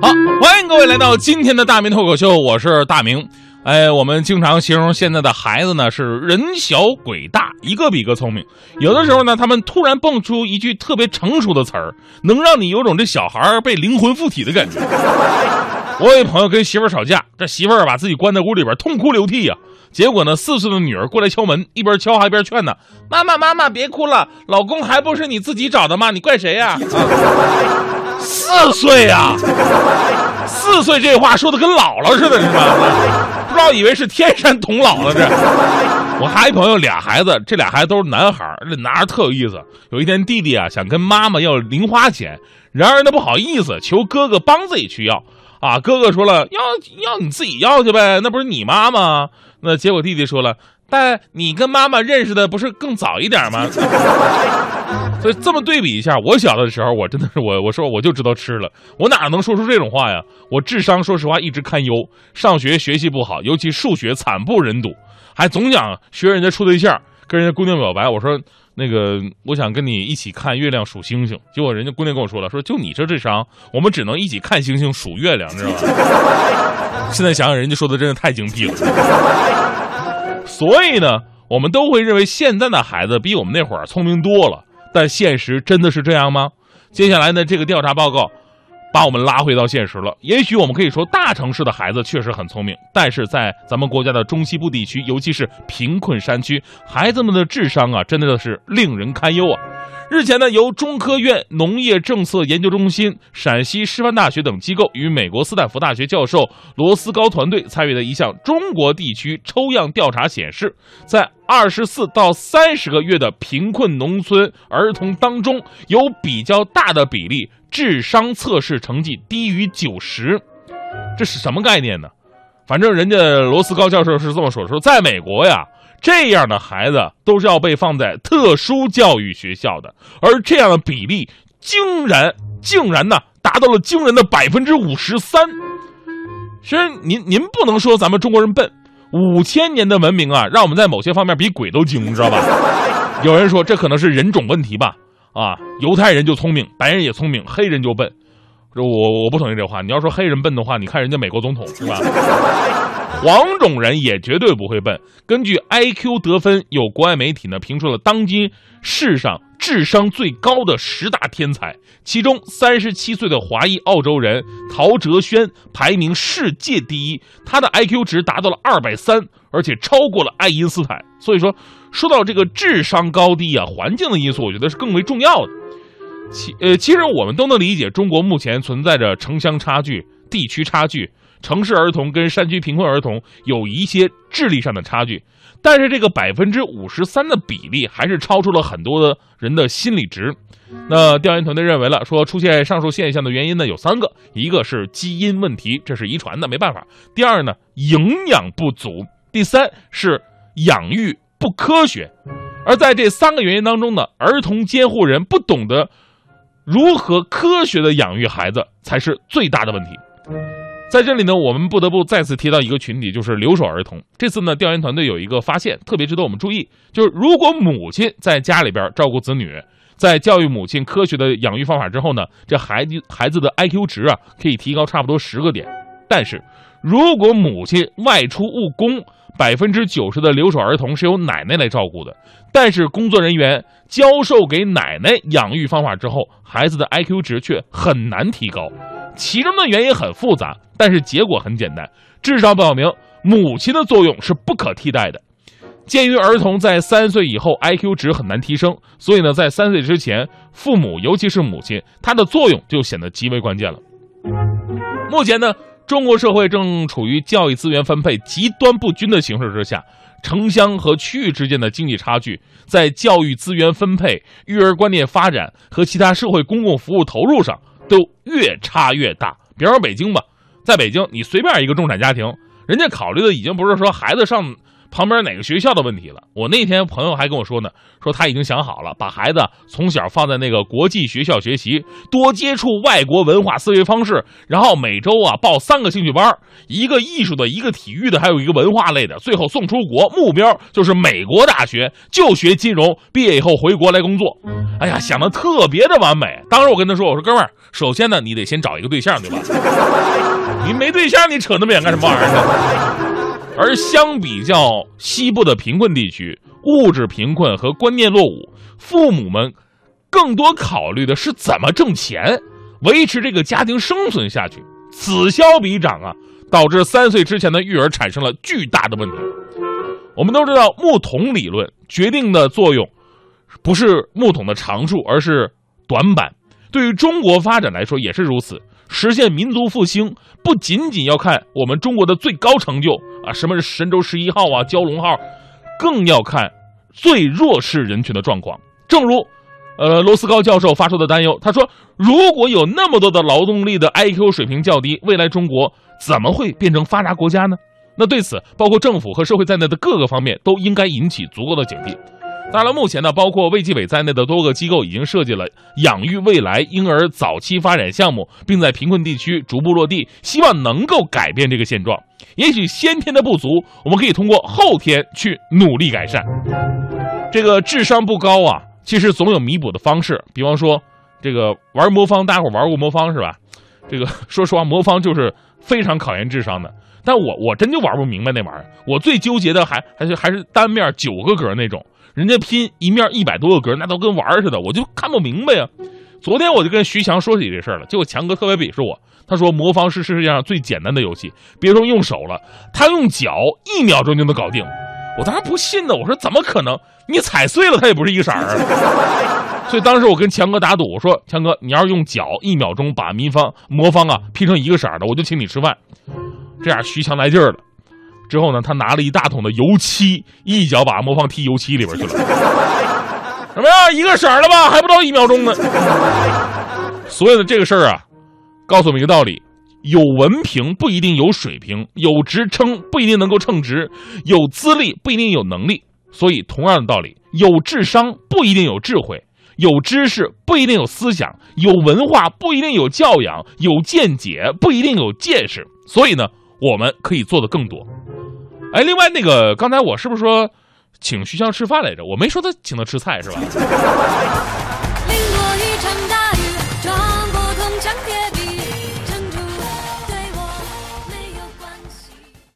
好，欢迎各位来到今天的大明脱口秀，我是大明。哎，我们经常形容现在的孩子呢是人小鬼大，一个比一个聪明。有的时候呢，他们突然蹦出一句特别成熟的词儿，能让你有种这小孩被灵魂附体的感觉。我有一朋友跟媳妇儿吵架，这媳妇儿把自己关在屋里边痛哭流涕呀。结果呢，四岁的女儿过来敲门，一边敲还一边劝呢：“妈妈，妈妈，别哭了，老公还不是你自己找的吗？你怪谁呀？”啊、四岁呀，四岁这话说的跟姥姥似的，是吧？不知道以为是天山童姥了这。我还一朋友俩孩子，这俩孩子都是男孩，这男孩特有意思。有一天弟弟啊想跟妈妈要零花钱，然而呢不好意思求哥哥帮自己去要啊。哥哥说了要要你自己要去呗，那不是你妈吗？那结果弟弟说了，但你跟妈妈认识的不是更早一点吗？所以这么对比一下，我小的时候，我真的是我我说我就知道吃了，我哪能说出这种话呀？我智商说实话一直堪忧，上学学习不好，尤其数学惨不忍睹，还总想学人家处对象，跟人家姑娘表白。我说那个我想跟你一起看月亮数星星，结果人家姑娘跟我说了，说就你这智商，我们只能一起看星星数月亮，知道吧？现在想想，人家说的真的太精辟了。所以呢，我们都会认为现在的孩子比我们那会儿聪明多了。但现实真的是这样吗？接下来呢，这个调查报告把我们拉回到现实了。也许我们可以说，大城市的孩子确实很聪明，但是在咱们国家的中西部地区，尤其是贫困山区，孩子们的智商啊，真的是令人堪忧啊。日前呢，由中科院农业政策研究中心、陕西师范大学等机构与美国斯坦福大学教授罗斯高团队参与的一项中国地区抽样调查显示，在二十四到三十个月的贫困农村儿童当中，有比较大的比例智商测试成绩低于九十。这是什么概念呢？反正人家罗斯高教授是这么说：说在美国呀。这样的孩子都是要被放在特殊教育学校的，而这样的比例竟然竟然呢达到了惊人的百分之五十三。其实您您不能说咱们中国人笨，五千年的文明啊，让我们在某些方面比鬼都精，你知道吧？有人说这可能是人种问题吧？啊，犹太人就聪明，白人也聪明，黑人就笨。我我不同意这话。你要说黑人笨的话，你看人家美国总统是吧？黄种人也绝对不会笨。根据 IQ 得分，有国外媒体呢评出了当今世上智商最高的十大天才，其中三十七岁的华裔澳洲人陶哲轩排名世界第一，他的 IQ 值达到了二百三，而且超过了爱因斯坦。所以说，说到这个智商高低啊，环境的因素，我觉得是更为重要的。其呃，其实我们都能理解，中国目前存在着城乡差距、地区差距。城市儿童跟山区贫困儿童有一些智力上的差距，但是这个百分之五十三的比例还是超出了很多的人的心理值。那调研团队认为了，说出现上述现象的原因呢有三个，一个是基因问题，这是遗传的，没办法；第二呢，营养不足；第三是养育不科学。而在这三个原因当中呢，儿童监护人不懂得如何科学的养育孩子，才是最大的问题。在这里呢，我们不得不再次提到一个群体，就是留守儿童。这次呢，调研团队有一个发现，特别值得我们注意，就是如果母亲在家里边照顾子女，在教育母亲科学的养育方法之后呢，这孩子孩子的 IQ 值啊，可以提高差不多十个点。但是，如果母亲外出务工，百分之九十的留守儿童是由奶奶来照顾的，但是工作人员教授给奶奶养育方法之后，孩子的 IQ 值却很难提高。其中的原因很复杂，但是结果很简单，至少表明母亲的作用是不可替代的。鉴于儿童在三岁以后 IQ 值很难提升，所以呢，在三岁之前，父母尤其是母亲，她的作用就显得极为关键了。目前呢，中国社会正处于教育资源分配极端不均的形势之下，城乡和区域之间的经济差距，在教育资源分配、育儿观念发展和其他社会公共服务投入上。都越差越大。比方说北京吧，在北京，你随便一个中产家庭，人家考虑的已经不是说孩子上旁边哪个学校的问题了。我那天朋友还跟我说呢，说他已经想好了，把孩子从小放在那个国际学校学习，多接触外国文化思维方式，然后每周啊报三个兴趣班，一个艺术的，一个体育的，还有一个文化类的，最后送出国，目标就是美国大学就学金融，毕业以后回国来工作。哎呀，想的特别的完美。当时我跟他说，我说哥们儿，首先呢，你得先找一个对象，对吧？你没对象，你扯那么远干什么玩意儿呢？而相比较西部的贫困地区，物质贫困和观念落伍，父母们更多考虑的是怎么挣钱，维持这个家庭生存下去。此消彼长啊，导致三岁之前的育儿产生了巨大的问题。我们都知道木桶理论决定的作用，不是木桶的长处，而是短板。对于中国发展来说也是如此。实现民族复兴，不仅仅要看我们中国的最高成就啊，什么是神舟十一号啊、蛟龙号，更要看最弱势人群的状况。正如，呃，罗斯高教授发出的担忧，他说：“如果有那么多的劳动力的 IQ 水平较低，未来中国怎么会变成发达国家呢？”那对此，包括政府和社会在内的各个方面都应该引起足够的警惕。当然，目前呢，包括卫计委在内的多个机构已经设计了养育未来婴儿早期发展项目，并在贫困地区逐步落地，希望能够改变这个现状。也许先天的不足，我们可以通过后天去努力改善。这个智商不高啊，其实总有弥补的方式。比方说，这个玩魔方，大家伙玩过魔方是吧？这个 说实话，魔方就是非常考验智商的。但我我真就玩不明白那玩意儿。我最纠结的还还是还是单面九个格那种。人家拼一面一百多个格，那都跟玩似的，我就看不明白呀。昨天我就跟徐强说起这事儿了，结果强哥特别鄙视我，他说魔方是世界上最简单的游戏，别说用手了，他用脚一秒钟就能搞定。我当时不信呢，我说怎么可能？你踩碎了它也不是一个色儿。所以当时我跟强哥打赌，我说强哥，你要是用脚一秒钟把民方魔方啊拼成一个色儿的，我就请你吃饭。这样徐强来劲儿了。之后呢，他拿了一大桶的油漆，一脚把魔方踢油漆里边去了。怎么样，一个色儿了吧？还不到一秒钟呢。所以呢这个事儿啊，告诉我们一个道理：有文凭不一定有水平，有职称不一定能够称职，有资历不一定有能力。所以，同样的道理，有智商不一定有智慧，有知识不一定有思想，有文化不一定有教养，有见解不一定有见识。所以呢，我们可以做的更多。哎，另外那个，刚才我是不是说请徐香吃饭来着？我没说他请他吃菜是吧？